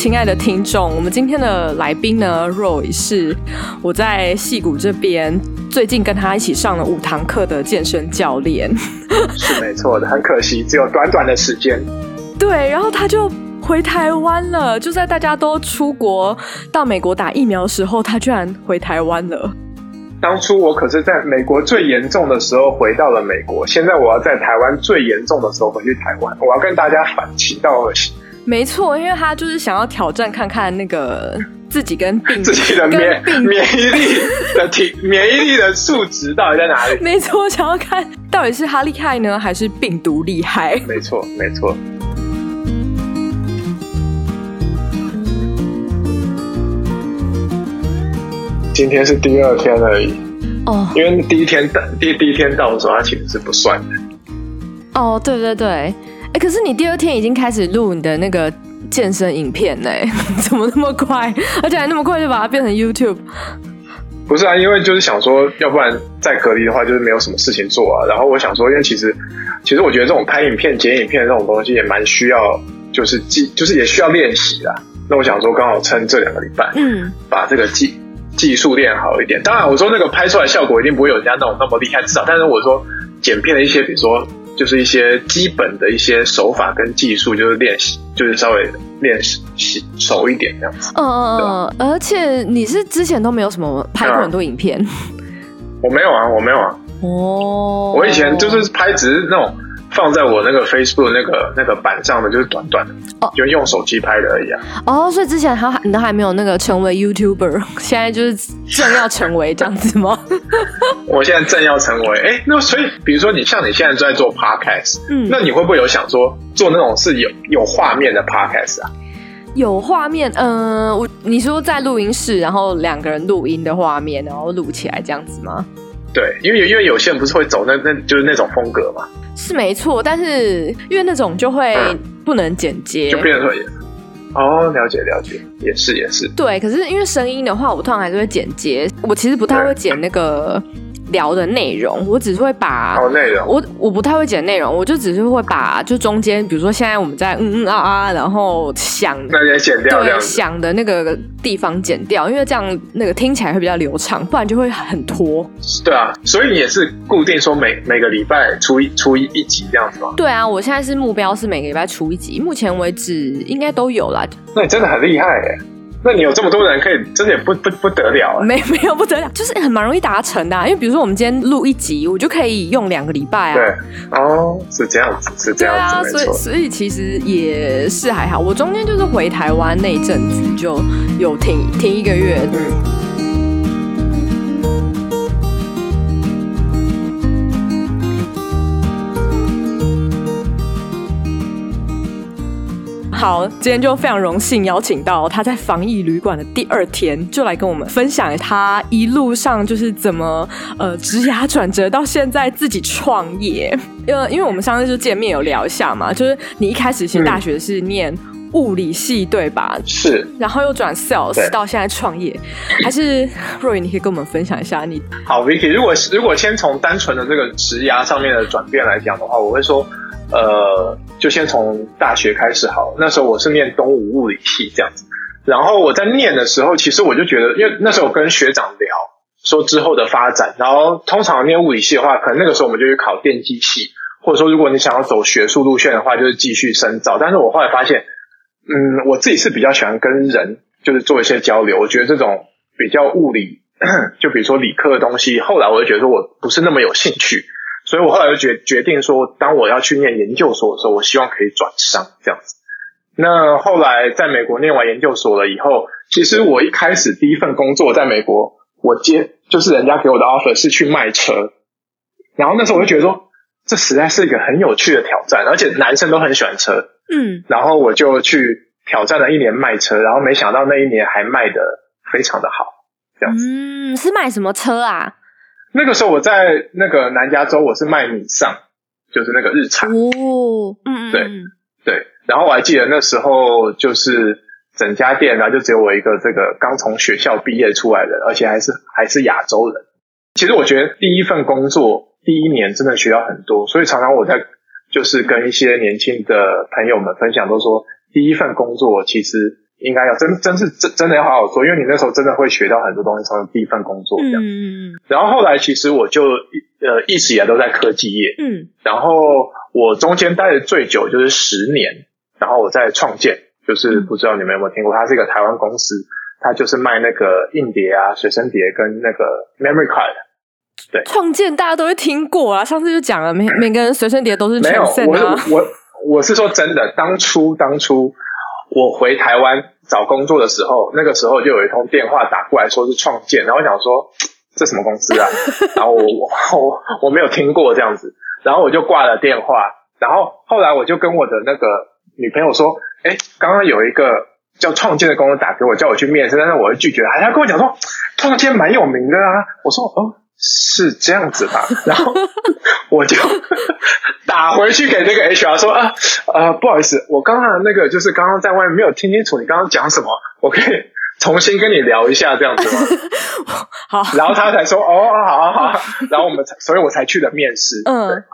亲爱的听众，我们今天的来宾呢，Roy 是我在戏谷这边最近跟他一起上了五堂课的健身教练。是没错的，很可惜只有短短的时间。对，然后他就回台湾了，就在大家都出国到美国打疫苗的时候，他居然回台湾了。当初我可是在美国最严重的时候回到了美国，现在我要在台湾最严重的时候回去台湾，我要跟大家反其道而行。没错，因为他就是想要挑战看看那个自己跟病自己的免免疫力的体免疫力的数值到底在哪里？没错，想要看到底是他厉害呢，还是病毒厉害？没错，没错。今天是第二天而已哦，因为第一天到第第一天到的时候，他其实是不算的。哦，对对对。哎，可是你第二天已经开始录你的那个健身影片呢？怎么那么快？而且还那么快就把它变成 YouTube？不是啊，因为就是想说，要不然再隔离的话，就是没有什么事情做啊。然后我想说，因为其实，其实我觉得这种拍影片、剪影片这种东西也蛮需要，就是技，就是也需要练习啦。那我想说，刚好趁这两个礼拜，嗯，把这个技技术练好一点。当然，我说那个拍出来效果一定不会有人家那种那么厉害，至少，但是我说剪片的一些，比如说。就是一些基本的一些手法跟技术，就是练习，就是稍微练习熟一点这样子。嗯嗯嗯，而且你是之前都没有什么拍过很多影片？我没有啊，我没有啊。哦，我以前就是拍，只是那种。放在我那个 Facebook 那个那个板上的就是短短的，oh. 就用手机拍的而已啊。哦，oh, 所以之前还你都还没有那个成为 YouTuber，现在就是正要成为这样子吗？我现在正要成为，哎、欸，那所以比如说你像你现在在做 Podcast，嗯，那你会不会有想说做那种是有有画面的 Podcast 啊？有画面，嗯、呃，我你说在录音室，然后两个人录音的画面，然后录起来这样子吗？对，因为因为有些人不是会走那那就是那种风格嘛。是没错，但是因为那种就会不能剪接，嗯、就变成说哦，了解了解，也是也是。对，可是因为声音的话，我通常还是会剪接。我其实不太会剪那个。聊的内容，我只是会把哦内容，我我不太会剪内容，我就只是会把就中间，比如说现在我们在嗯嗯啊啊，然后想那也剪掉，对，想的那个地方剪掉，因为这样那个听起来会比较流畅，不然就会很拖。对啊，所以你也是固定说每每个礼拜出一出一一集这样子吗？对啊，我现在是目标是每个礼拜出一集，目前为止应该都有啦。那你真的很厉害耶！那你有这么多人可以，真的也不不不得了啊！没没有不得了，就是很蛮容易达成的啊。因为比如说我们今天录一集，我就可以用两个礼拜啊。对，哦，是这样子，是这样子。对啊，所以所以其实也是还好。我中间就是回台湾那一阵子就有停停一个月。嗯。好，今天就非常荣幸邀请到他在防疫旅馆的第二天，就来跟我们分享他一路上就是怎么呃职涯转折到现在自己创业。呃，因为我们上次就见面有聊一下嘛，就是你一开始其实大学是念物理系对吧？是，然后又转 sales 到现在创业，还是 Roy，你可以跟我们分享一下你。好，Vicky，如果如果先从单纯的这个职涯上面的转变来讲的话，我会说。呃，就先从大学开始好。那时候我是念东吴物理系这样子，然后我在念的时候，其实我就觉得，因为那时候我跟学长聊说之后的发展，然后通常念物理系的话，可能那个时候我们就去考电机系，或者说如果你想要走学术路线的话，就是继续深造。但是我后来发现，嗯，我自己是比较喜欢跟人就是做一些交流，我觉得这种比较物理，就比如说理科的东西，后来我就觉得说我不是那么有兴趣。所以我后来就决决定说，当我要去念研究所的时候，我希望可以转商这样子。那后来在美国念完研究所了以后，其实我一开始第一份工作在美国，我接就是人家给我的 offer 是去卖车，然后那时候我就觉得说，这实在是一个很有趣的挑战，而且男生都很喜欢车，嗯，然后我就去挑战了一年卖车，然后没想到那一年还卖的非常的好，这样子。嗯，是卖什么车啊？那个时候我在那个南加州，我是卖米上，就是那个日产。哦，嗯，对对。然后我还记得那时候就是整家店呢，就只有我一个这个刚从学校毕业出来的，而且还是还是亚洲人。其实我觉得第一份工作第一年真的学到很多，所以常常我在就是跟一些年轻的朋友们分享，都说第一份工作其实。应该要真真是真真的要好好做，因为你那时候真的会学到很多东西，从第一份工作这样。嗯，然后后来其实我就呃一直以来都在科技业。嗯。然后我中间待的最久就是十年，然后我在创建，就是不知道你们有没有听过，它是一个台湾公司，它就是卖那个硬碟啊、随身碟跟那个 memory card。对。创建大家都会听过啊，上次就讲了，每每个人随身碟都是。没有，我我我是说真的，当初当初。我回台湾找工作的时候，那个时候就有一通电话打过来，说是创建，然后我想说这什么公司啊？然后我我我没有听过这样子，然后我就挂了电话。然后后来我就跟我的那个女朋友说，哎，刚刚有一个叫创建的公司打给我，叫我去面试，但是我拒绝。还他跟我讲说，创建蛮有名的啊。我说哦。是这样子吧，然后我就 打回去给那个 HR 说啊呃，不好意思，我刚刚那个就是刚刚在外面没有听清楚你刚刚讲什么，我可以重新跟你聊一下这样子吗？好，然后他才说哦，好好好，然后我们才，所以我才去了面试。嗯，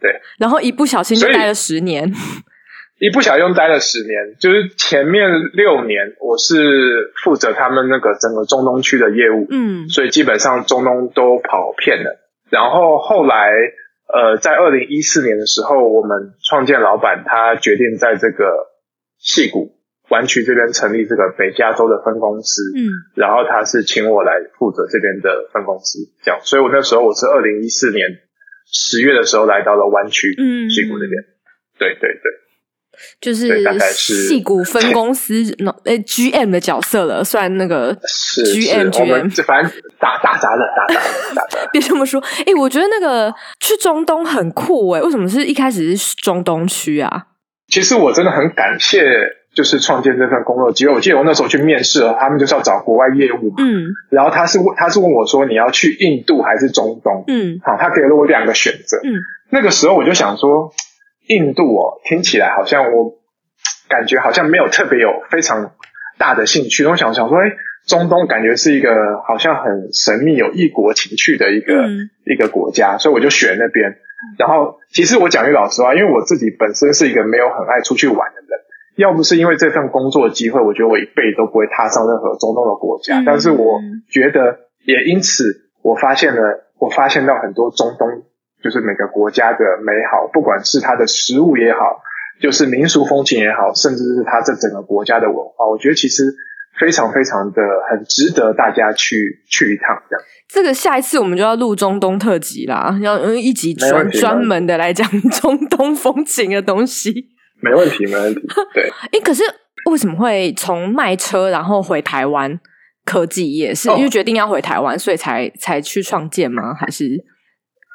对，然后一不小心就待了十年。一不小心待了十年，就是前面六年我是负责他们那个整个中东区的业务，嗯，所以基本上中东都跑遍了。然后后来，呃，在二零一四年的时候，我们创建老板他决定在这个戏谷湾区这边成立这个北加州的分公司，嗯，然后他是请我来负责这边的分公司，这样。所以我那时候我是二零一四年十月的时候来到了湾区，嗯，戏谷那边，对对对。就是矽谷分公司那诶 GM 的角色了，算那个 GM GM，反正打打杂的打杂打杂。别这么说，哎、欸，我觉得那个去中东很酷诶，为什么是一开始是中东区啊？其实我真的很感谢，就是创建这份工作机会。我记得我那时候去面试了，他们就是要找国外业务嘛，嗯，然后他是问他是问我说，你要去印度还是中东？嗯，好，他给了我两个选择，嗯，那个时候我就想说。印度哦，听起来好像我感觉好像没有特别有非常大的兴趣。我想想说，哎，中东感觉是一个好像很神秘、有异国情趣的一个、嗯、一个国家，所以我就选那边。然后，其实我讲句老实话，因为我自己本身是一个没有很爱出去玩的人，要不是因为这份工作机会，我觉得我一辈子都不会踏上任何中东的国家。嗯、但是我觉得，也因此，我发现了，我发现到很多中东。就是每个国家的美好，不管是它的食物也好，就是民俗风情也好，甚至是它这整个国家的文化，我觉得其实非常非常的很值得大家去去一趟。这样，这个下一次我们就要录中东特辑啦，要用一集专专门的来讲 中东风情的东西。没问题，没问题。对，哎，可是为什么会从卖车然后回台湾科技业？是因为决定要回台湾，所以才才去创建吗？还是？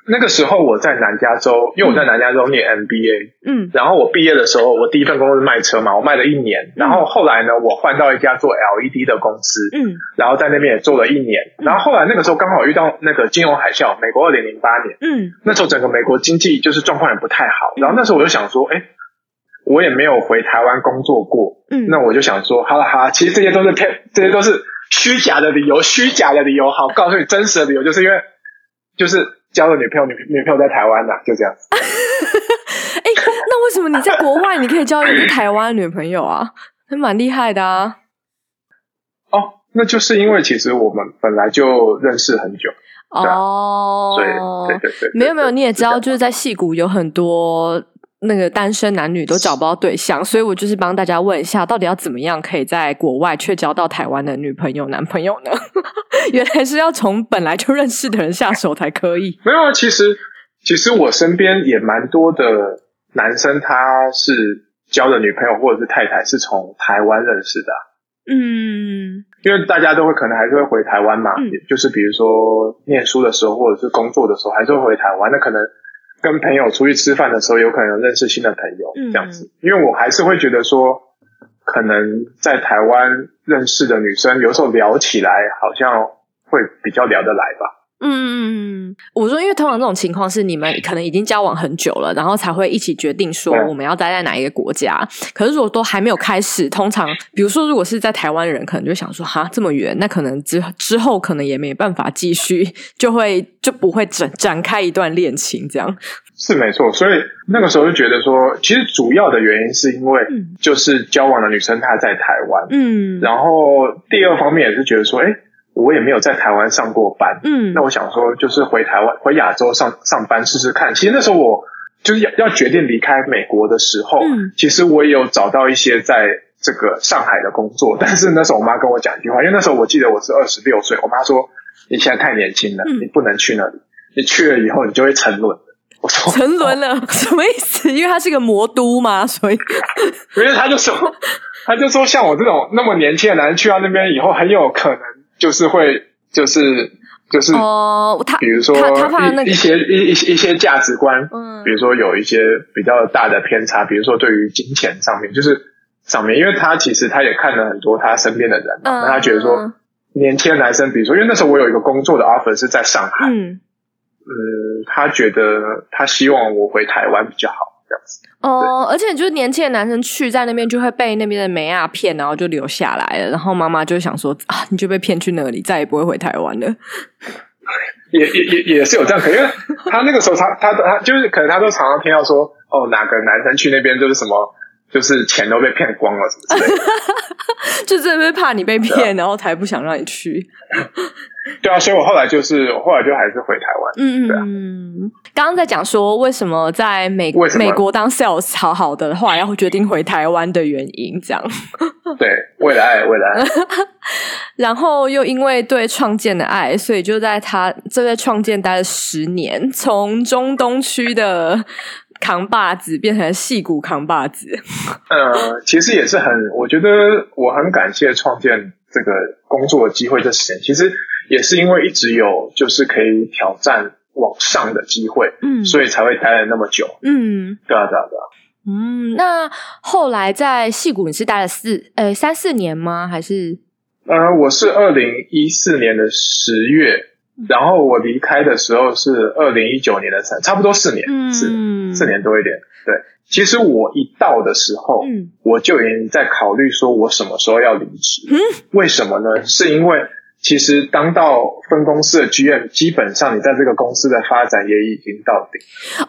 那个时候我在南加州，因为我在南加州念 MBA，嗯，然后我毕业的时候，我第一份工作是卖车嘛，我卖了一年，然后后来呢，我换到一家做 LED 的公司，嗯，然后在那边也做了一年，然后后来那个时候刚好遇到那个金融海啸，美国二零零八年，嗯，那时候整个美国经济就是状况也不太好，然后那时候我就想说，哎，我也没有回台湾工作过，嗯，那我就想说，好了好了，其实这些都是骗，这些都是虚假的理由，虚假的理由，好，告诉你真实的理由，就是因为就是。交了女朋友，女女朋友在台湾呢，就这样。哎、欸，那为什么你在国外你可以交一个台湾的女朋友啊？还蛮厉害的啊。哦，那就是因为其实我们本来就认识很久哦，所以对对对，没有没有，你也知道，就是在戏谷有很多。那个单身男女都找不到对象，所以我就是帮大家问一下，到底要怎么样可以在国外却交到台湾的女朋友、男朋友呢？原来是要从本来就认识的人下手才可以。没有啊，其实其实我身边也蛮多的男生，他是交的女朋友或者是太太是从台湾认识的啊。嗯，因为大家都会可能还是会回台湾嘛，嗯就是比如说念书的时候或者是工作的时候，还是会回台湾。那可能跟朋友出去吃饭的时候，有可能认识新的朋友嗯这样子。因为我还是会觉得说，可能在台湾认识的女生，有时候聊起来好像会比较聊得来吧。嗯嗯嗯，我说，因为通常这种情况是你们可能已经交往很久了，然后才会一起决定说我们要待在哪一个国家。可是如果都还没有开始，通常比如说如果是在台湾人，可能就想说哈这么远，那可能之之后可能也没办法继续，就会就不会展展开一段恋情这样。是没错，所以那个时候就觉得说，其实主要的原因是因为就是交往的女生她在台湾，嗯，然后第二方面也是觉得说，哎。我也没有在台湾上过班，嗯，那我想说，就是回台湾、回亚洲上上班试试看。其实那时候我就是要要决定离开美国的时候，嗯，其实我也有找到一些在这个上海的工作，但是那时候我妈跟我讲一句话，因为那时候我记得我是二十六岁，我妈说你现在太年轻了，嗯，你不能去那里，你去了以后你就会沉沦。我说沉沦了，哦，什么意思？因为它是个魔都嘛，所以，因为他就说，他就说像我这种那么年轻的男人去到那边以后，很有可能。就是会，就是就是哦，他比如说他他怕那个一些一一些一些价值观，嗯，比如说有一些比较大的偏差，比如说对于金钱上面，就是上面，因为他其实他也看了很多他身边的人嘛，那、嗯、他觉得说年轻的男生，比如说，因为那时候我有一个工作的 offer 是在上海，嗯。嗯，他觉得他希望我回台湾比较好。这样子哦，而且就是年轻的男生去在那边就会被那边的美亚骗，然后就留下来了。然后妈妈就想说啊，你就被骗去那里，再也不会回台湾了。也也也也是有这样，可因为他那个时候他他他就是可能他都常常听到说哦，哪个男生去那边就是什么，就是钱都被骗光了什么之类的，就真的怕你被骗，然后才不想让你去。对啊，所以我后来就是，我后来就还是回台湾。嗯对啊。刚刚在讲说为什么在美美国当 sales 好好的话，然后决定回台湾的原因，这样。对，为了爱，为了爱。然后又因为对创建的爱，所以就在他这在创建待了十年，从中东区的扛把子变成戏骨扛把子。呃，其实也是很，我觉得我很感谢创建这个工作的机会这十年，其实。也是因为一直有就是可以挑战往上的机会，嗯，所以才会待了那么久，嗯，对啊，对啊，对啊，嗯，那后来在戏谷你是待了四呃三四年吗？还是？呃，我是二零一四年的十月，然后我离开的时候是二零一九年的三，差不多四年，嗯，四四年多一点。对，其实我一到的时候，嗯，我就已经在考虑说我什么时候要离职，嗯，为什么呢？是因为。其实当到分公司的 GM，基本上你在这个公司的发展也已经到顶。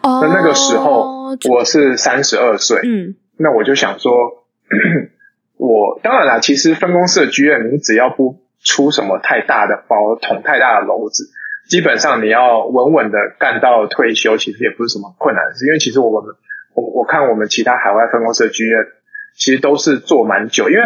哦，那那个时候我是三十二岁，嗯，那我就想说，我当然啦，其实分公司的 GM，你只要不出什么太大的包，捅太大的篓子，基本上你要稳稳的干到退休，其实也不是什么困难的事。因为其实我们，我我看我们其他海外分公司的 GM，其实都是做蛮久，因为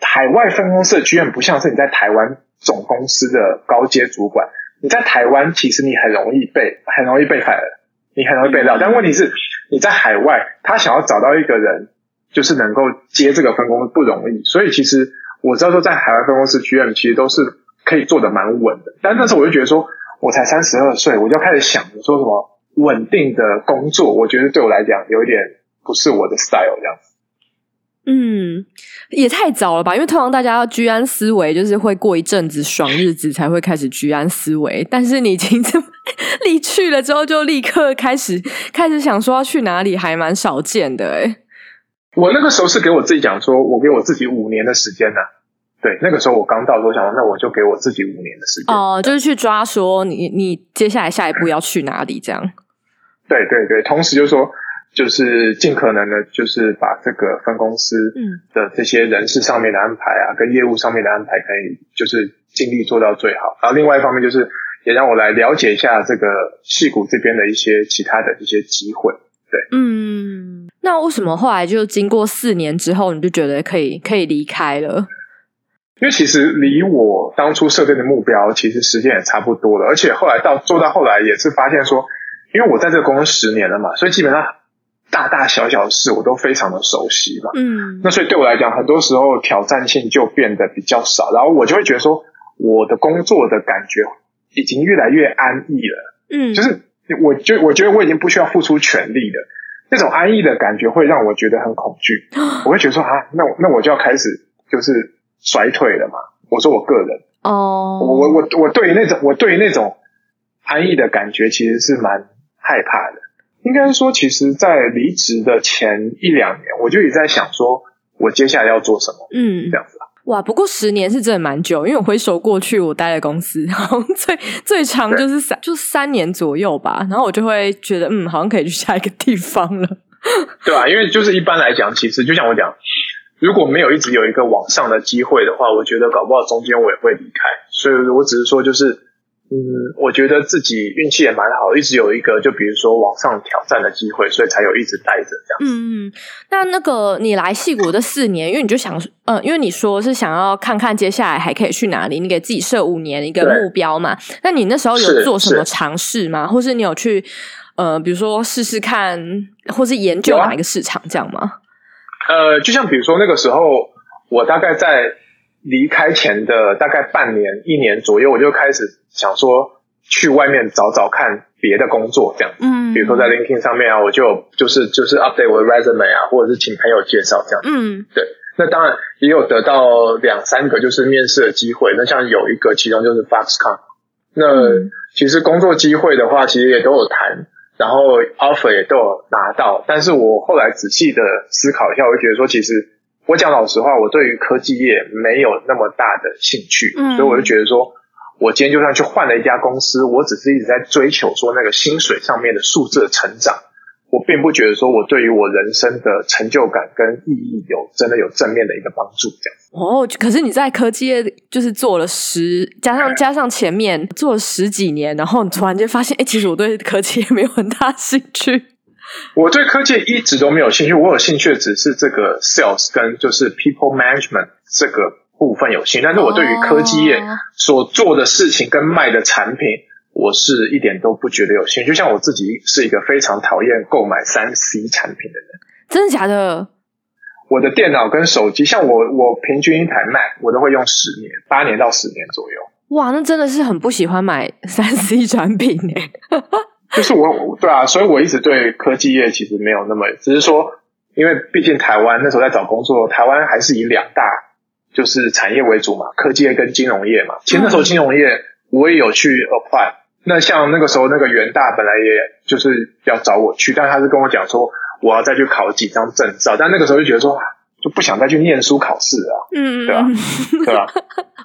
海外分公司的 GM 不像是你在台湾。总公司的高阶主管，你在台湾其实你很容易被很容易被 fire，你很容易被撂。但问题是，你在海外，他想要找到一个人，就是能够接这个分工不容易。所以其实我知道说，在海外分公司 GM 其实都是可以做得蛮稳的。但那时候我就觉得说，我才三十二岁，我就开始想着说什么稳定的工作，我觉得对我来讲有一点不是我的 style 这样子。嗯，也太早了吧？因为通常大家要居安思危，就是会过一阵子爽日子才会开始居安思危。但是你已经这么 离去了之后，就立刻开始开始想说要去哪里，还蛮少见的诶。我那个时候是给我自己讲说，我给我自己五年的时间呢、啊。对，那个时候我刚到的时候想说，那我就给我自己五年的时间。哦，就是去抓说你你接下来下一步要去哪里这样。对对对，同时就是说。就是尽可能的，就是把这个分公司的这些人事上面的安排啊，跟业务上面的安排，可以就是尽力做到最好。然后另外一方面，就是也让我来了解一下这个戏谷这边的一些其他的一些机会。对，嗯，那为什么后来就经过四年之后，你就觉得可以可以离开了？因为其实离我当初设定的目标，其实时间也差不多了，而且后来到做到后来也是发现说，因为我在这个公司十年了嘛，所以基本上。大大小小的事我都非常的熟悉嘛。嗯，那所以对我来讲，很多时候挑战性就变得比较少，然后我就会觉得说，我的工作的感觉已经越来越安逸了。嗯，就是我就我觉得我已经不需要付出全力了，那种安逸的感觉会让我觉得很恐惧。我会觉得说啊，那我那我就要开始就是衰退了嘛。我说我个人哦，我我我我对于那种我对于那种安逸的感觉其实是蛮害怕的。应该说，其实，在离职的前一两年，我就一直在想说，我接下来要做什么。嗯，这样子啊。哇，不过十年是真的蛮久，因为我回首过去，我待的公司，然后最最长就是三，就三年左右吧。然后我就会觉得，嗯，好像可以去下一个地方了。对啊，因为就是一般来讲，其实就像我讲，如果没有一直有一个往上的机会的话，我觉得搞不好中间我也会离开。所以我只是说，就是。嗯，我觉得自己运气也蛮好，一直有一个就比如说往上挑战的机会，所以才有一直待着这样。嗯嗯，那那个你来戏谷的四年，因为你就想，呃，因为你说是想要看看接下来还可以去哪里，你给自己设五年一个目标嘛？那你那时候有做什么尝试吗？或是你有去呃，比如说试试看，或是研究哪一个市场这样吗？呃，就像比如说那个时候，我大概在。离开前的大概半年、一年左右，我就开始想说去外面找找看别的工作，这样。嗯，比如说在 LinkedIn 上面啊，我就就是就是 update 我的 resume 啊，或者是请朋友介绍这样。嗯，对。那当然也有得到两三个就是面试的机会。那像有一个，其中就是 Foxconn。那其实工作机会的话，其实也都有谈，然后 offer 也都有拿到。但是我后来仔细的思考一下，我就觉得说，其实。我讲老实话，我对于科技业没有那么大的兴趣，嗯，所以我就觉得说，我今天就算去换了一家公司，我只是一直在追求说那个薪水上面的数字的成长，我并不觉得说我对于我人生的成就感跟意义有真的有正面的一个帮助，这样。哦，可是你在科技业就是做了十，加上加上前面做了十几年，然后你突然间发现，哎，其实我对科技业没有很大兴趣。我对科技一直都没有兴趣，我有兴趣的只是这个 sales 跟就是 people management 这个部分有兴趣，但是我对于科技业所做的事情跟卖的产品，我是一点都不觉得有兴趣。就像我自己是一个非常讨厌购买三 C 产品的人，真的假的？我的电脑跟手机，像我我平均一台 Mac 我都会用十年，八年到十年左右。哇，那真的是很不喜欢买三 C 产品耶。就是我，对啊，所以我一直对科技业其实没有那么，只是说，因为毕竟台湾那时候在找工作，台湾还是以两大就是产业为主嘛，科技业跟金融业嘛。其实那时候金融业我也有去 apply，那像那个时候那个元大本来也就是要找我去，但他是跟我讲说我要再去考几张证照，但那个时候就觉得说就不想再去念书考试啊，嗯，对吧？对吧？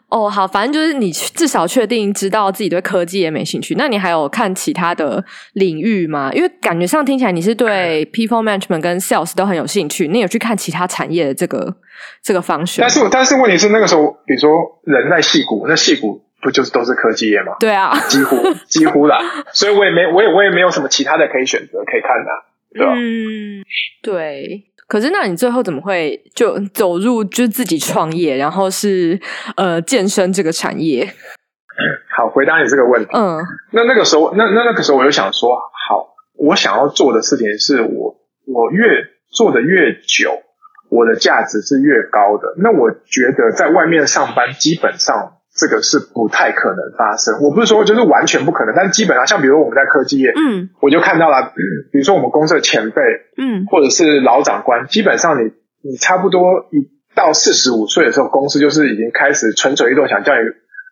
哦，好，反正就是你至少确定知道自己对科技也没兴趣。那你还有看其他的领域吗？因为感觉上听起来你是对 people management 跟 sales 都很有兴趣。你有去看其他产业的这个这个方向？但是但是问题是那个时候，比如说人在戏谷，那戏谷不就是都是科技业吗？对啊，几乎 几乎啦。所以我也没我也我也没有什么其他的可以选择可以看的，对吧？嗯，对。可是，那你最后怎么会就走入就自己创业，然后是呃健身这个产业？好，回答你这个问题。嗯，那那个时候，那那那个时候，我就想说，好，我想要做的事情是我我越做的越久，我的价值是越高的。那我觉得在外面上班，基本上。这个是不太可能发生。我不是说就是完全不可能，但是基本上，像比如我们在科技业，嗯，我就看到了，嗯，比如说我们公司的前辈，嗯，或者是老长官，基本上你你差不多一到四十五岁的时候，公司就是已经开始蠢蠢欲动，想叫你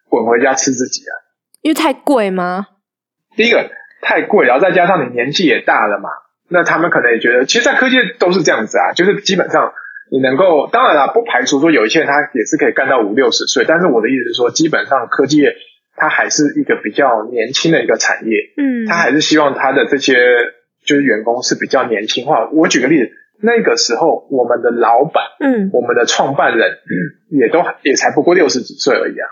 滚回家吃自己啊。因为太贵吗？第一个太贵，然后再加上你年纪也大了嘛，那他们可能也觉得，其实，在科技业都是这样子啊，就是基本上。你能够，当然了，不排除说有一些人他也是可以干到五六十岁，但是我的意思是说，基本上科技业它还是一个比较年轻的一个产业，嗯，他还是希望他的这些就是员工是比较年轻化。我举个例子，那个时候我们的老板，嗯，我们的创办人，嗯，也都也才不过六十几岁而已啊，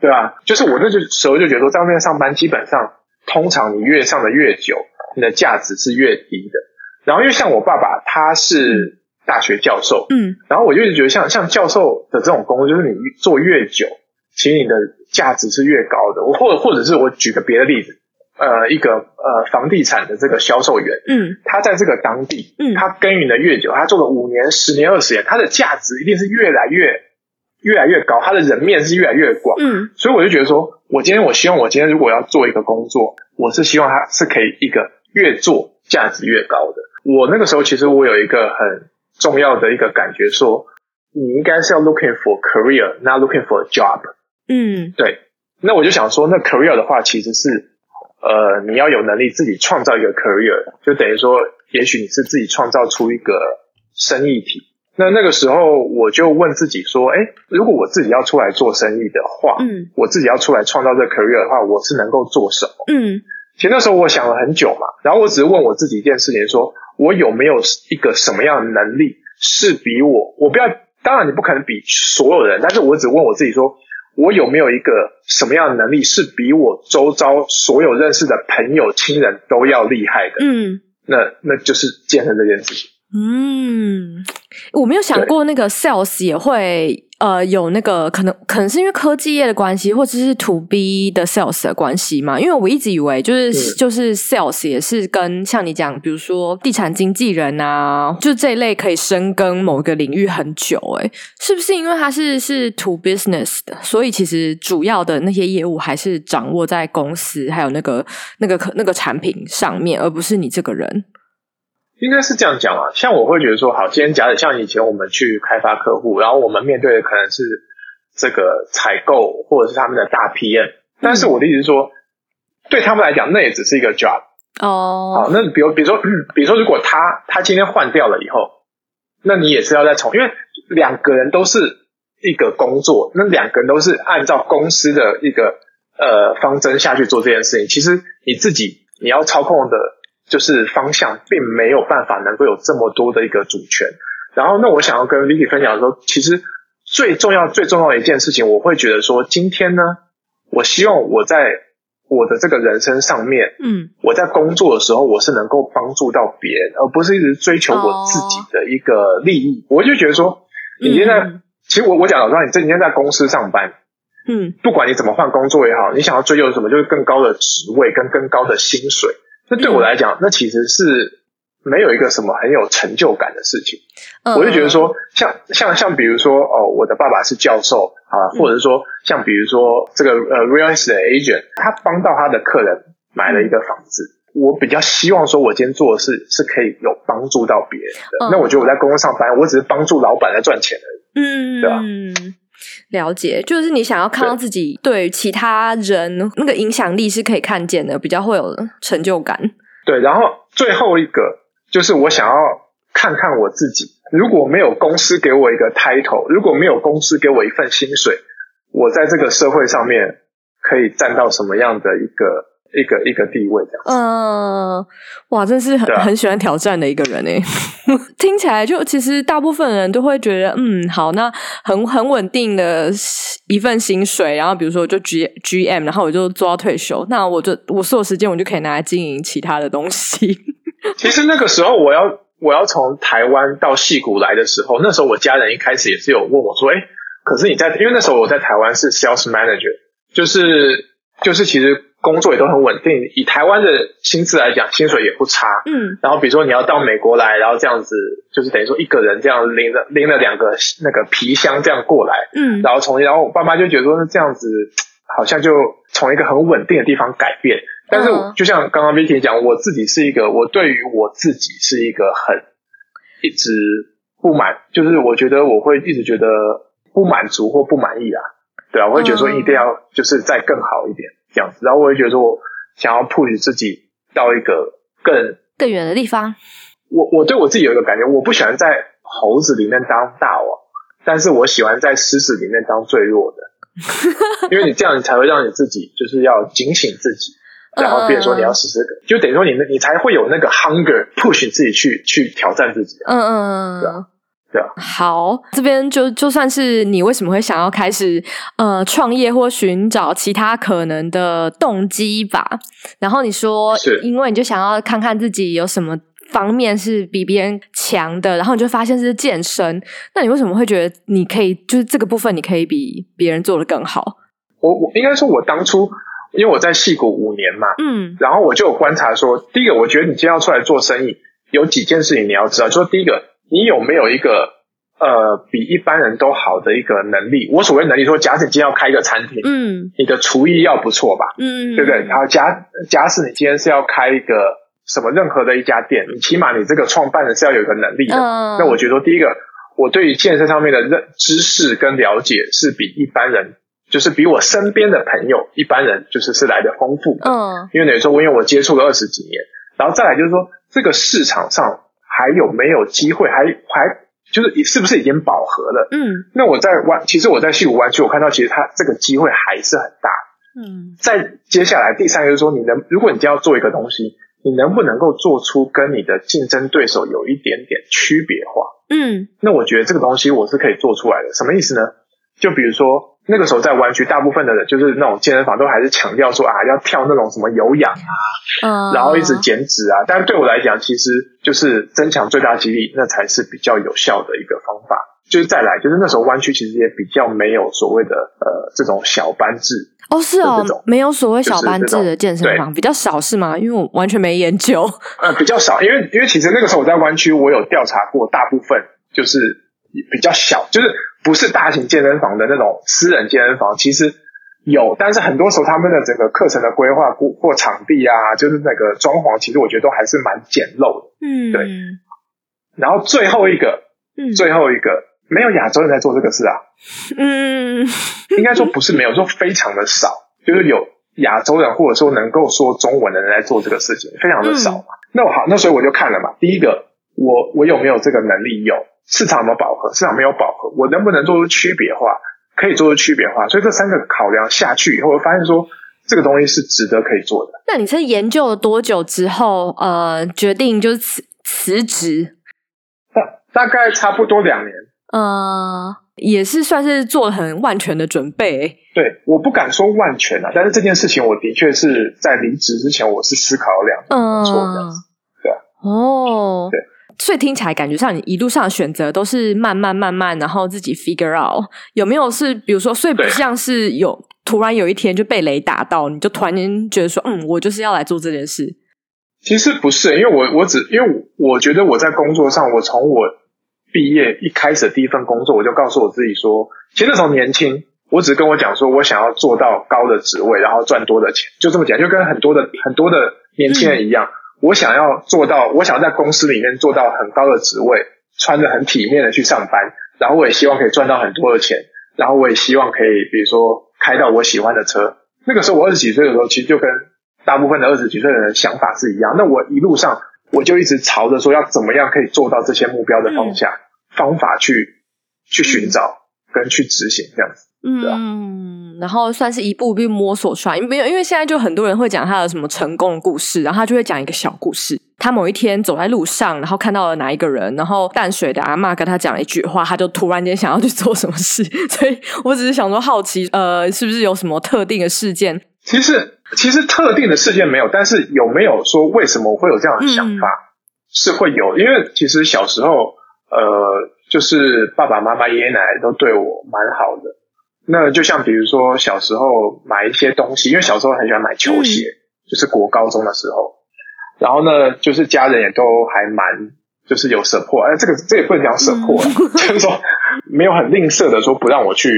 对吧？就是我那时候就觉得说，在外面上班，基本上通常你越上的越久，你的价值是越低的。然后因为像我爸爸，他是。大学教授，嗯，然后我就觉得像像教授的这种工作，就是你做越久，其实你的价值是越高的。我或者或者是我举个别的例子，呃一个呃房地产的这个销售员，嗯，他在这个当地，嗯，他耕耘的越久，他做了五年、十年、二十年，他的价值一定是越来越越来越高，他的人面是越来越广，嗯，所以我就觉得说，我今天我希望我今天如果要做一个工作，我是希望他是可以一个越做价值越高的。我那个时候其实我有一个很重要的一个感觉说，你应该是要 looking for career，not looking for a job。嗯，对。那我就想说，那 career 的话，其实是呃，你要有能力自己创造一个 career，就等于说，也许你是自己创造出一个生意体。那那个时候，我就问自己说，哎，如果我自己要出来做生意的话，嗯，我自己要出来创造这个 career 的话，我是能够做什么？嗯，其实那时候我想了很久嘛，然后我只是问我自己一件事情，说我有没有一个什么样的能力是比我，我不要。当然，你不可能比所有人，但是我只问我自己说，我有没有一个什么样的能力是比我周遭所有认识的朋友、亲人都要厉害的？嗯，那那就是健身这件事情。嗯，我没有想过那个 sales 也会呃有那个可能，可能是因为科技业的关系，或者是 to B 的 sales 的关系嘛？因为我一直以为就是、嗯、就是 sales 也是跟像你讲，比如说地产经纪人啊，就这一类可以深耕某个领域很久。诶，是不是因为它是是 to business 的，所以其实主要的那些业务还是掌握在公司还有那个那个可那个产品上面，而不是你这个人。应该是这样讲啊，像我会觉得说，好，今天假设像以前我们去开发客户，然后我们面对的可能是这个采购或者是他们的大 PM，但是我的意思是说，对他们来讲，那也只是一个 job 哦。好，那比如比如说，比如说，如果他他今天换掉了以后，那你也是要再重，因为两个人都是一个工作，那两个人都是按照公司的一个呃方针下去做这件事情，其实你自己你要操控的。就是方向并没有办法能够有这么多的一个主权，然后那我想要跟 Vicky 分享的说，其实最重要最重要的一件事情，我会觉得说，今天呢，我希望我在我的这个人生上面，嗯，我在工作的时候，我是能够帮助到别人，而不是一直追求我自己的一个利益。我就觉得说，你现在，其实我我讲老实话，你这几天在公司上班，嗯，不管你怎么换工作也好，你想要追求什么，就是更高的职位跟更高的薪水。那对我来讲，那其实是没有一个什么很有成就感的事情。嗯、我就觉得说，像像像比如说，哦，我的爸爸是教授啊，或者是说，像比如说这个呃，real estate agent，他帮到他的客人买了一个房子，嗯、我比较希望说，我今天做的事是可以有帮助到别人的。嗯、那我觉得我在公司上班，我只是帮助老板来赚钱而已。嗯，对吧？了解，就是你想要看到自己对其他人那个影响力是可以看见的，比较会有成就感。对，然后最后一个就是我想要看看我自己，如果没有公司给我一个 title，如果没有公司给我一份薪水，我在这个社会上面可以站到什么样的一个。一个一个地位这样子，嗯，哇，真是很、啊、很喜欢挑战的一个人诶。听起来就其实大部分人都会觉得，嗯，好，那很很稳定的一份薪水，然后比如说就 G G M，然后我就做到退休，那我就我所有时间我就可以拿来经营其他的东西。其实那个时候我要我要从台湾到戏谷来的时候，那时候我家人一开始也是有问我说，哎，可是你在，因为那时候我在台湾是 Sales Manager，就是就是其实。工作也都很稳定，以台湾的薪资来讲，薪水也不差。嗯，然后比如说你要到美国来，然后这样子就是等于说一个人这样拎着拎了两个那个皮箱这样过来，嗯，然后从然后我爸妈就觉得说是这样子，好像就从一个很稳定的地方改变。但是就像刚刚 Vicky 讲，我自己是一个，我对于我自己是一个很一直不满，就是我觉得我会一直觉得不满足或不满意啊，对啊，我会觉得说一定要就是再更好一点。这样子，然后我也觉得说，我想要 push 自己到一个更更远的地方。我我对我自己有一个感觉，我不喜欢在猴子里面当大王，但是我喜欢在狮子里面当最弱的，因为你这样，你才会让你自己就是要警醒自己，然后变成说你要时时，就等于说你你才会有那个 hunger push 自己去去挑战自己。嗯嗯嗯。对啊，好，这边就就算是你为什么会想要开始呃创业或寻找其他可能的动机吧。然后你说，是因为你就想要看看自己有什么方面是比别人强的，然后你就发现是健身。那你为什么会觉得你可以就是这个部分你可以比别人做的更好？我我应该说，我当初因为我在戏谷五年嘛，嗯，然后我就有观察说，第一个，我觉得你今天要出来做生意，有几件事情你要知道，就是第一个，你有没有一个呃比一般人都好的一个能力？我所谓能力说，假设你今天要开一个餐厅，嗯，你的厨艺要不错吧，嗯，对不对？然后假假使你今天是要开一个什么任何的一家店，你起码你这个创办人是要有一个能力的。嗯，那我觉得，第一个，我对于健身上面的认知识跟了解是比一般人。就是比我身边的朋友一般人就是是来的丰富，嗯，因为等于说我因为我接触了二十几年，然后再来就是说这个市场上还有没有机会，还还就是是不是已经饱和了？嗯，那我在湾，其实我在矽谷湾区，我看到其实它这个机会还是很大。嗯，再接下来第三个就是说，你能如果你就要做一个东西，你能不能够做出跟你的竞争对手有一点点区别化？嗯，那我觉得这个东西我是可以做出来的。什么意思呢？就比如说。那个时候在湾区，大部分的人就是那种健身房都还是强调说啊，要跳那种什么有氧啊，嗯，然后一直减脂啊。但是对我来讲，其实就是增强最大肌力，那才是比较有效的一个方法。就是再来，就是那时候湾区其实也比较没有所谓的呃这种小班制哦，是哦，没有所谓小班制的健身房，比较少是吗？因为我完全没研究。呃，比较少，因为因为其实那个时候我在湾区，我有调查过，大部分就是比较小，就是。不是大型健身房的那种私人健身房，其实有，但是很多时候他们的整个课程的规划或或场地啊，就是那个装潢，其实我觉得都还是蛮简陋的。嗯，对。然后最后一个，嗯，最后一个，没有亚洲人在做这个事啊。嗯，应该说不是没有，说非常的少，就是有亚洲人或者说能够说中文的人在做这个事情，非常的少嘛。嗯，那我好，那所以我就看了嘛。第一个，我我有没有这个能力？有。市场有没有饱和？市场没有饱和，我能不能做出区别化？可以做出区别化。所以这三个考量下去以后，我发现说这个东西是值得可以做的。那你是研究了多久之后，呃，决定就是辞辞职？大大概差不多两年。呃，也是算是做了很万全的准备。对，我不敢说万全啊，但是这件事情我的确是在离职之前，我是思考了两年，嗯，做这样子。对啊。哦。对。所以听起来感觉上，你一路上的选择都是慢慢慢慢，然后自己 figure out 有没有是，比如说，所以不像是有突然有一天就被雷打到，你就突然间觉得说，嗯，我就是要来做这件事。其实不是，因为我我只因为我觉得我在工作上，我从我毕业一开始第一份工作，我就告诉我自己说，其实那时候年轻，我只是跟我讲说我想要做到高的职位，然后赚多的钱，就这么讲，就跟很多的很多的年轻人一样。嗯我想要做到，我想要在公司里面做到很高的职位，穿着很体面的去上班，然后我也希望可以赚到很多的钱，然后我也希望可以，比如说开到我喜欢的车。那个时候我二十几岁的时候，其实就跟大部分的二十几岁的人想法是一样。那我一路上我就一直朝着说要怎么样可以做到这些目标的方向、嗯、方法去去寻找跟去执行这样子。嗯，然后算是一步一步摸索出来，因为因为现在就很多人会讲他的什么成功的故事，然后他就会讲一个小故事。他某一天走在路上，然后看到了哪一个人，然后淡水的阿嬷跟他讲了一句话，他就突然间想要去做什么事。所以我只是想说好奇，呃，是不是有什么特定的事件？其实其实特定的事件没有，但是有没有说为什么我会有这样的想法？嗯、是会有，因为其实小时候，呃，就是爸爸妈妈、爷爷奶奶都对我蛮好的。那就像比如说小时候买一些东西，因为小时候很喜欢买球鞋，嗯、就是国高中的时候，然后呢，就是家人也都还蛮就是有 support，哎，这个这也不能讲 support，、嗯、就是说没有很吝啬的说不让我去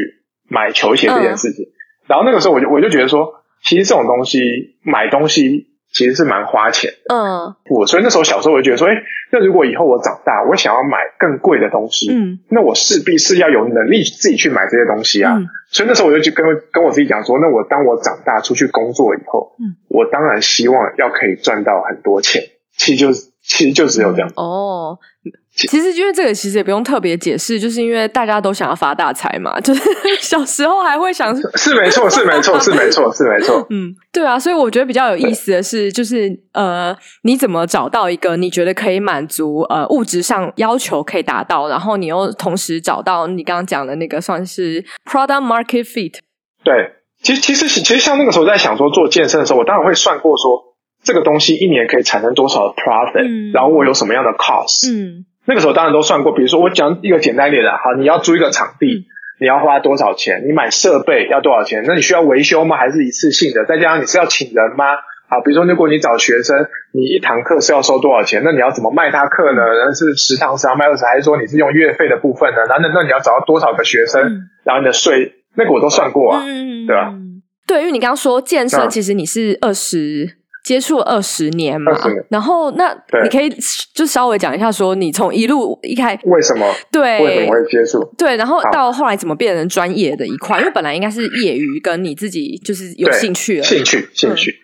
买球鞋这件事情。嗯、然后那个时候我就我就觉得说，其实这种东西买东西。其实是蛮花钱的，嗯，我所以那时候小时候我就觉得说，哎，那如果以后我长大，我想要买更贵的东西，嗯，那我势必是要有能力自己去买这些东西啊，嗯，所以那时候我就去跟跟我自己讲说，那我当我长大出去工作以后，嗯，我当然希望要可以赚到很多钱，其实就是其实就只有这样，嗯，哦。其实，因为这个其实也不用特别解释，就是因为大家都想要发大财嘛。就是小时候还会想，是没错，是没错，是没错，是没错。嗯，对啊，所以我觉得比较有意思的是，就是呃，你怎么找到一个你觉得可以满足呃物质上要求可以达到，然后你又同时找到你刚刚讲的那个算是 product market fit。对，其实其实其实像那个时候在想说做健身的时候，我当然会算过说这个东西一年可以产生多少的 profit，嗯，然后我有什么样的 cost，嗯。那个时候当然都算过，比如说我讲一个简单一点的，好，你要租一个场地，你要花多少钱？你买设备要多少钱？那你需要维修吗？还是一次性的？再加上你是要请人吗？好，比如说如果你找学生，你一堂课是要收多少钱？那你要怎么卖他课呢？那是十堂是要卖二十，还是说你是用月费的部分呢？然后那那你要找到多少个学生？嗯、然后你的税那个我都算过啊，嗯、对吧？对，因为你刚刚说健身，其实你是二十。接触二十年嘛，然后那你可以就稍微讲一下，说你从一路一开为什么？对。为什么会接触？对，然后到后来怎么变成专业的一块？因为本来应该是业余，跟你自己就是有兴趣兴趣兴趣。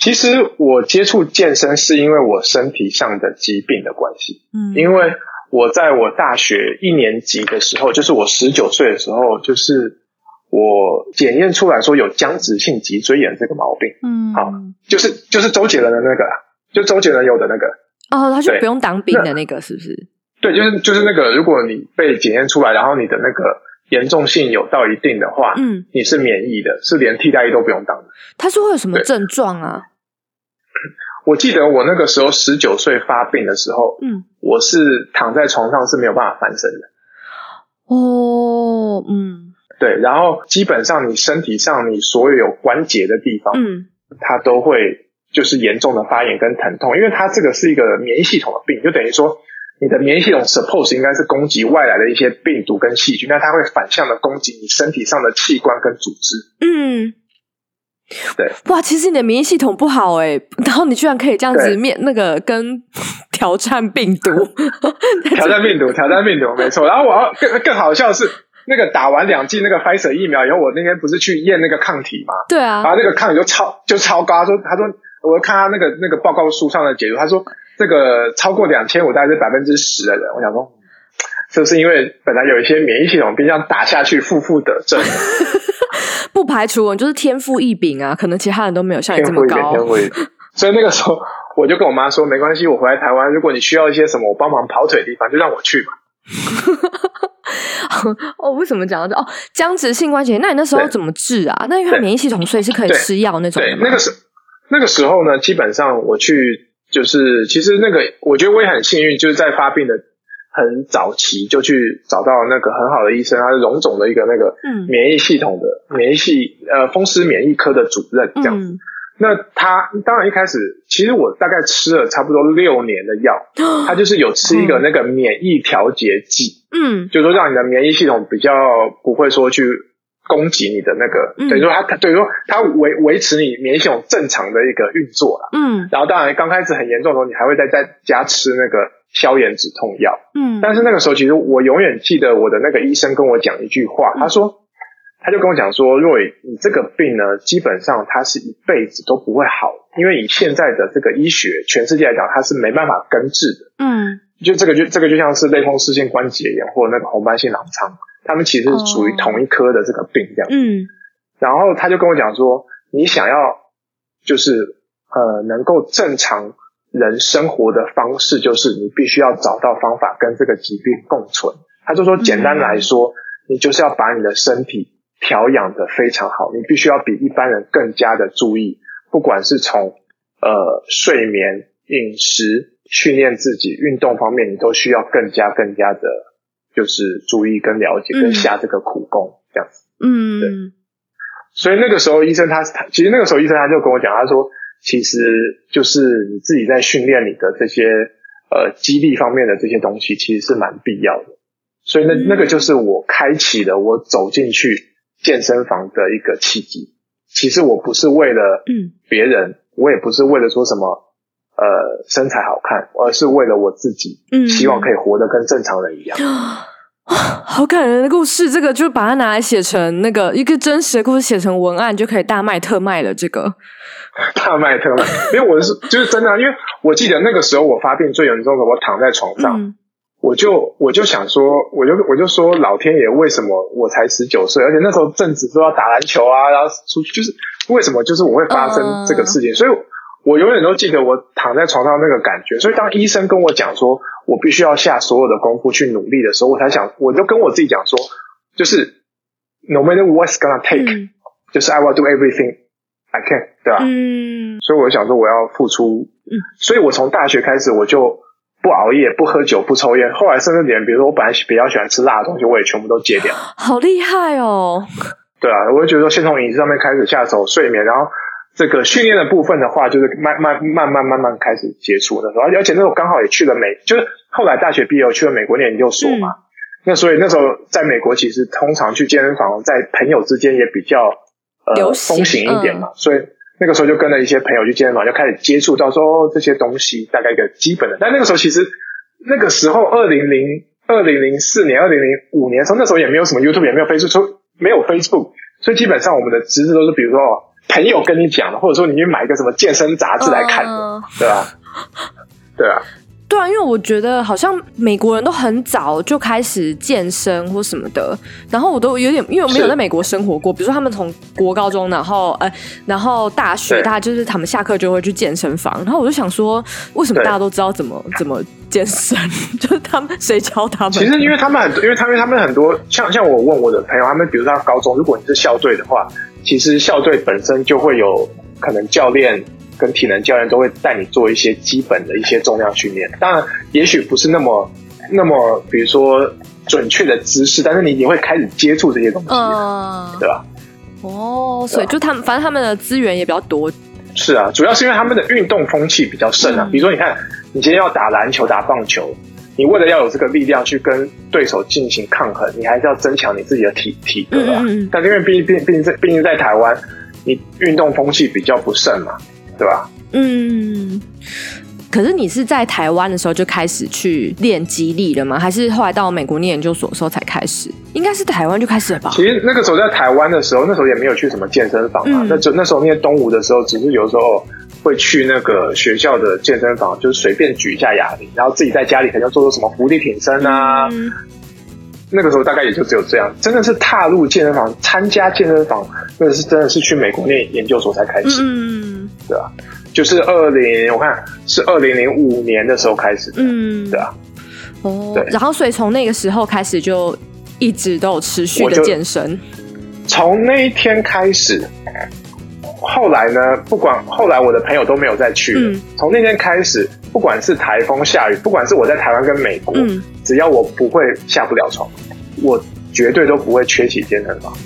其实我接触健身是因为我身体上的疾病的关系，嗯，因为我在我大学一年级的时候，就是我十九岁的时候，就是。我检验出来说有僵直性脊椎炎这个毛病，嗯，好，就是就是周杰伦的那个，就周杰伦有的那个，哦，他就不用当兵的那个，是不是？对，就是就是那个，如果你被检验出来，然后你的那个严重性有到一定的话，嗯，你是免疫的，是连替代役都不用当的。他说会有什么症状啊？我记得我那个时候十九岁发病的时候，嗯，我是躺在床上是没有办法翻身的。哦，嗯。对，然后基本上你身体上你所有有关节的地方，嗯，它都会就是严重的发炎跟疼痛，因为它这个是一个免疫系统的病，就等于说你的免疫系统 suppose 应该是攻击外来的一些病毒跟细菌，那它会反向的攻击你身体上的器官跟组织。嗯，对，哇，其实你的免疫系统不好哎，然后你居然可以这样子面那个跟 挑战病毒，挑战病毒，挑战病毒，没错。然后我要更更好笑的是。那个打完两剂那个 Pfizer 疫苗以后，我那天不是去验那个抗体吗？对啊，然后那个抗体就超就超高，他说他说我看他那个那个报告书上的解读，他说这个超过两千五大概是百分之十的人，我想说是不是因为本来有一些免疫系统病这样打下去，负负得正？不排除你就是天赋异禀啊，可能其他人都没有像你这么高。天赋异禀，所以那个时候我就跟我妈说，没关系，我回来台湾，如果你需要一些什么我帮忙跑腿的地方，就让我去吧。哦，为什么讲到这？哦，僵直性关节，那你那时候怎么治啊？那因为他免疫系统，所以是可以吃药那种的。对，那个时那个时候呢，基本上我去就是，其实那个我觉得我也很幸运，就是在发病的很早期就去找到那个很好的医生，他是荣总的一个那个免疫系统的、嗯、免疫系呃风湿免疫科的主任这样子。嗯那他当然一开始，其实我大概吃了差不多六年的药，他就是有吃一个那个免疫调节剂，嗯，就是说让你的免疫系统比较不会说去攻击你的那个，嗯、等于说他等于说他维维持你免疫系统正常的一个运作了，嗯，然后当然刚开始很严重的时候，你还会再在家吃那个消炎止痛药，嗯，但是那个时候其实我永远记得我的那个医生跟我讲一句话，他说。他就跟我讲说，若你这个病呢，基本上它是一辈子都不会好，因为以现在的这个医学，全世界来讲，它是没办法根治的。嗯，就这个就这个就像是类风湿性关节炎或那个红斑性狼疮，他们其实是属于同一科的这个病这样。嗯，然后他就跟我讲说，你想要就是呃能够正常人生活的方式，就是你必须要找到方法跟这个疾病共存。他就说，简单来说，嗯、你就是要把你的身体。调养的非常好，你必须要比一般人更加的注意，不管是从呃睡眠、饮食、训练自己、运动方面，你都需要更加更加的，就是注意跟了解，跟下这个苦功这样子。嗯，对。所以那个时候医生他他其实那个时候医生他就跟我讲，他说其实就是你自己在训练你的这些呃肌力方面的这些东西，其实是蛮必要的。所以那那个就是我开启了我走进去。健身房的一个契机，其实我不是为了嗯别人，嗯、我也不是为了说什么呃身材好看，而是为了我自己，嗯，希望可以活得跟正常人一样。哇，好感人的故事，这个就把它拿来写成那个一个真实的故事，写成文案就可以大卖特卖了。这个 大卖特卖，因为我是就是真的，因为我记得那个时候我发病最严重的，我躺在床上。嗯我就我就想说，我就我就说，老天爷为什么我才十九岁，而且那时候正值说要打篮球啊，然后出去就是为什么就是我会发生这个事情，uh、所以我永远都记得我躺在床上那个感觉。所以当医生跟我讲说我必须要下所有的功夫去努力的时候，我才想，我就跟我自己讲说，就是 no matter what's gonna take，、嗯、就是 I will do everything I can，对吧？嗯。所以我就想说我要付出，嗯。所以我从大学开始我就。不熬夜、不喝酒、不抽烟。后来甚至连，比如说我本来比较喜欢吃辣的东西，我也全部都戒掉。好厉害哦！对啊，我就觉得说，先从饮食上面开始下手，睡眠，然后这个训练的部分的话，就是慢慢慢慢慢慢开始接触的时候，而且那时候刚好也去了美，就是后来大学毕业去了美国念研究所嘛。嗯、那所以那时候在美国，其实通常去健身房，在朋友之间也比较呃风行一点嘛，嗯、所以。那个时候就跟了一些朋友去健身房，就开始接触到说、哦、这些东西，大概一个基本的。但那个时候其实那个时候二零零二零零四年、二零零五年的时候，那时候也没有什么 YouTube，也没有 Facebook，没有 Facebook，所以基本上我们的知识都是比如说朋友跟你讲的，或者说你去买一个什么健身杂志来看的，呃、对吧？对啊。对啊，因为我觉得好像美国人都很早就开始健身或什么的，然后我都有点，因为我没有在美国生活过。比如说他们从国高中，然后呃，然后大学，大家就是他们下课就会去健身房，然后我就想说，为什么大家都知道怎么怎么健身？就是他们谁教他们？其实因为他们很多，因为他们他们很多，像像我问我的朋友，他们比如说他高中，如果你是校队的话，其实校队本身就会有可能教练。跟体能教练都会带你做一些基本的一些重量训练，当然也许不是那么那么，比如说准确的姿势，但是你你会开始接触这些东西，嗯，对吧？哦，所以就他们，反正他们的资源也比较多。是啊，主要是因为他们的运动风气比较盛啊。嗯、比如说，你看，你今天要打篮球、打棒球，你为了要有这个力量去跟对手进行抗衡，你还是要增强你自己的体体格啊。嗯嗯，但因为毕毕毕竟在毕竟在台湾，你运动风气比较不盛嘛。对吧？嗯，可是你是在台湾的时候就开始去练肌力了吗？还是后来到美国念研究所的时候才开始？应该是台湾就开始了吧？其实那个时候在台湾的时候，那时候也没有去什么健身房啊。嗯、那就那时候念东吴的时候，只是有时候会去那个学校的健身房，就是随便举一下哑铃，然后自己在家里可能要做做什么伏地挺身啊。嗯、那个时候大概也就只有这样，真的是踏入健身房、参加健身房，那是真的是去美国念研究所才开始。嗯。对啊，就是二零，我看是二零零五年的时候开始的，嗯，对啊，哦，对，然后所以从那个时候开始就一直都有持续的健身。从那一天开始，后来呢，不管后来我的朋友都没有再去了。嗯，从那天开始，不管是台风下雨，不管是我在台湾跟美国，嗯，只要我不会下不了床，我绝对都不会缺席健身房。